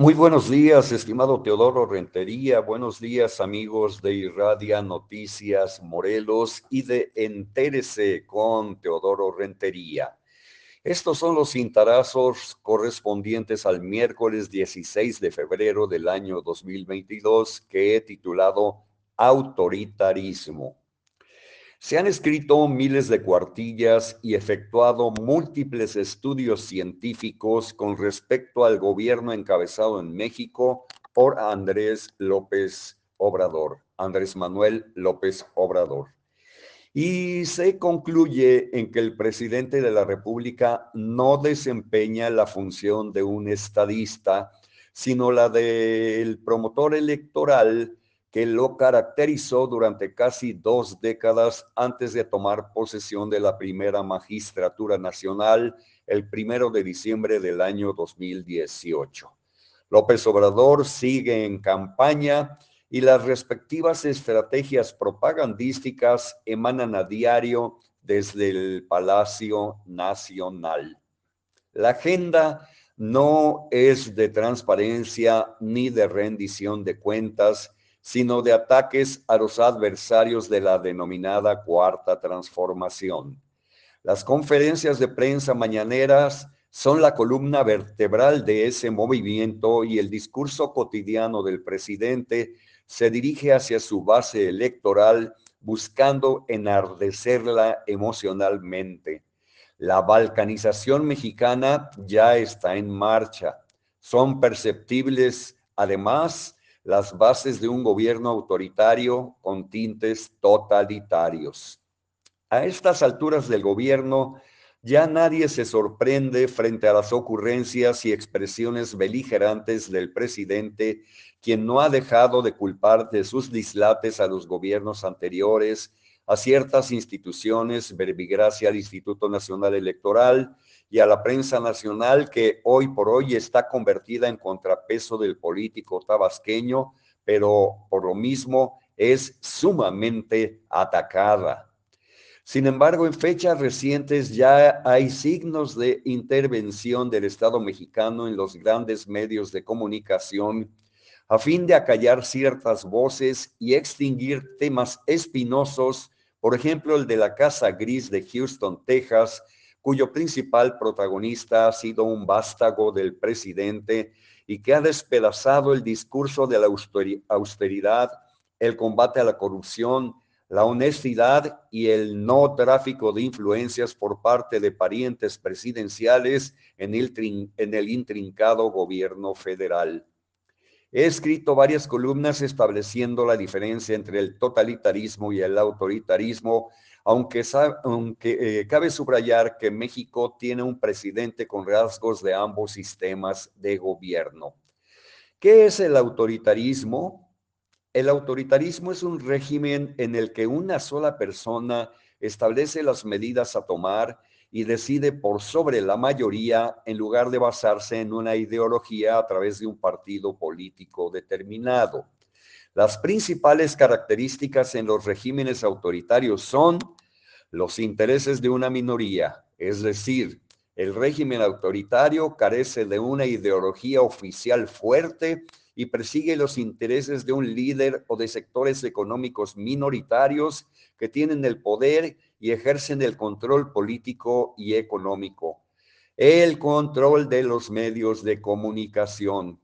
Muy buenos días, estimado Teodoro Rentería. Buenos días, amigos de Irradia Noticias Morelos y de Entérese con Teodoro Rentería. Estos son los cintarazos correspondientes al miércoles 16 de febrero del año 2022 que he titulado Autoritarismo. Se han escrito miles de cuartillas y efectuado múltiples estudios científicos con respecto al gobierno encabezado en México por Andrés López Obrador, Andrés Manuel López Obrador. Y se concluye en que el presidente de la República no desempeña la función de un estadista, sino la del promotor electoral que lo caracterizó durante casi dos décadas antes de tomar posesión de la primera magistratura nacional el primero de diciembre del año 2018. López Obrador sigue en campaña y las respectivas estrategias propagandísticas emanan a diario desde el Palacio Nacional. La agenda no es de transparencia ni de rendición de cuentas, sino de ataques a los adversarios de la denominada cuarta transformación. Las conferencias de prensa mañaneras son la columna vertebral de ese movimiento y el discurso cotidiano del presidente se dirige hacia su base electoral buscando enardecerla emocionalmente. La balcanización mexicana ya está en marcha. Son perceptibles, además, las bases de un gobierno autoritario con tintes totalitarios. A estas alturas del gobierno, ya nadie se sorprende frente a las ocurrencias y expresiones beligerantes del presidente, quien no ha dejado de culpar de sus dislates a los gobiernos anteriores, a ciertas instituciones, verbigracia al Instituto Nacional Electoral y a la prensa nacional que hoy por hoy está convertida en contrapeso del político tabasqueño, pero por lo mismo es sumamente atacada. Sin embargo, en fechas recientes ya hay signos de intervención del Estado mexicano en los grandes medios de comunicación a fin de acallar ciertas voces y extinguir temas espinosos, por ejemplo, el de la Casa Gris de Houston, Texas, cuyo principal protagonista ha sido un vástago del presidente y que ha despedazado el discurso de la austeridad, el combate a la corrupción, la honestidad y el no tráfico de influencias por parte de parientes presidenciales en el, en el intrincado gobierno federal. He escrito varias columnas estableciendo la diferencia entre el totalitarismo y el autoritarismo aunque, eh, cabe subrayar que México tiene un presidente con rasgos de ambos sistemas de gobierno. ¿Qué es el autoritarismo? El autoritarismo es un régimen en el que una sola persona establece las medidas a tomar y decide por sobre la mayoría en lugar de basarse en una ideología a través de un partido político determinado. Las principales características en los regímenes autoritarios son los intereses de una minoría, es decir, el régimen autoritario carece de una ideología oficial fuerte y persigue los intereses de un líder o de sectores económicos minoritarios que tienen el poder y ejercen el control político y económico. El control de los medios de comunicación,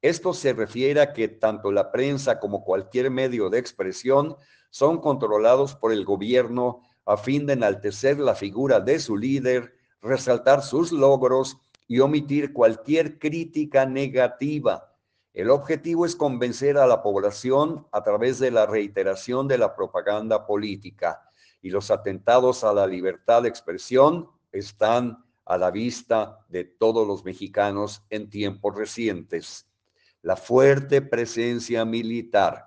esto se refiere a que tanto la prensa como cualquier medio de expresión son controlados por el gobierno a fin de enaltecer la figura de su líder, resaltar sus logros y omitir cualquier crítica negativa. El objetivo es convencer a la población a través de la reiteración de la propaganda política y los atentados a la libertad de expresión están a la vista de todos los mexicanos en tiempos recientes la fuerte presencia militar.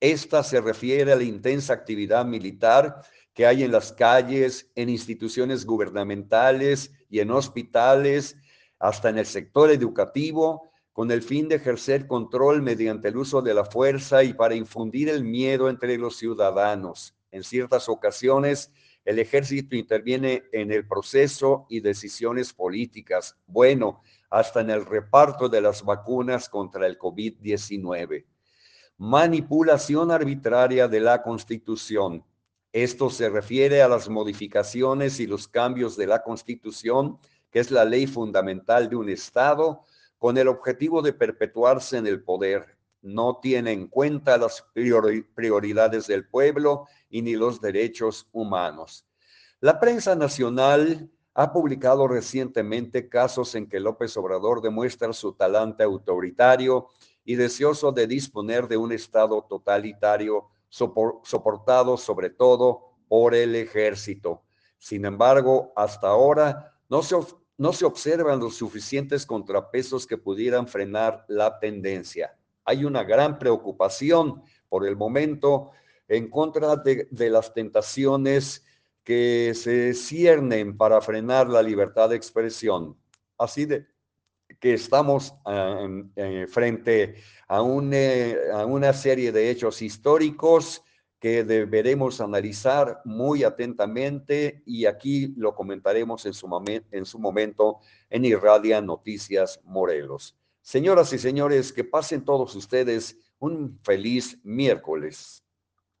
Esta se refiere a la intensa actividad militar que hay en las calles, en instituciones gubernamentales y en hospitales, hasta en el sector educativo, con el fin de ejercer control mediante el uso de la fuerza y para infundir el miedo entre los ciudadanos. En ciertas ocasiones, el ejército interviene en el proceso y decisiones políticas. Bueno, hasta en el reparto de las vacunas contra el COVID-19. Manipulación arbitraria de la Constitución. Esto se refiere a las modificaciones y los cambios de la Constitución, que es la ley fundamental de un Estado, con el objetivo de perpetuarse en el poder. No tiene en cuenta las prioridades del pueblo y ni los derechos humanos. La prensa nacional ha publicado recientemente casos en que López Obrador demuestra su talante autoritario y deseoso de disponer de un Estado totalitario soportado sobre todo por el ejército. Sin embargo, hasta ahora no se, no se observan los suficientes contrapesos que pudieran frenar la tendencia. Hay una gran preocupación por el momento en contra de, las tentaciones que se ciernen para frenar la libertad de expresión. Así de que estamos ah, frente a, eh, a una serie de hechos históricos que deberemos analizar muy atentamente y aquí lo comentaremos en su, en su momento en Irradia Noticias Morelos. Señoras y señores, que pasen todos ustedes un feliz miércoles.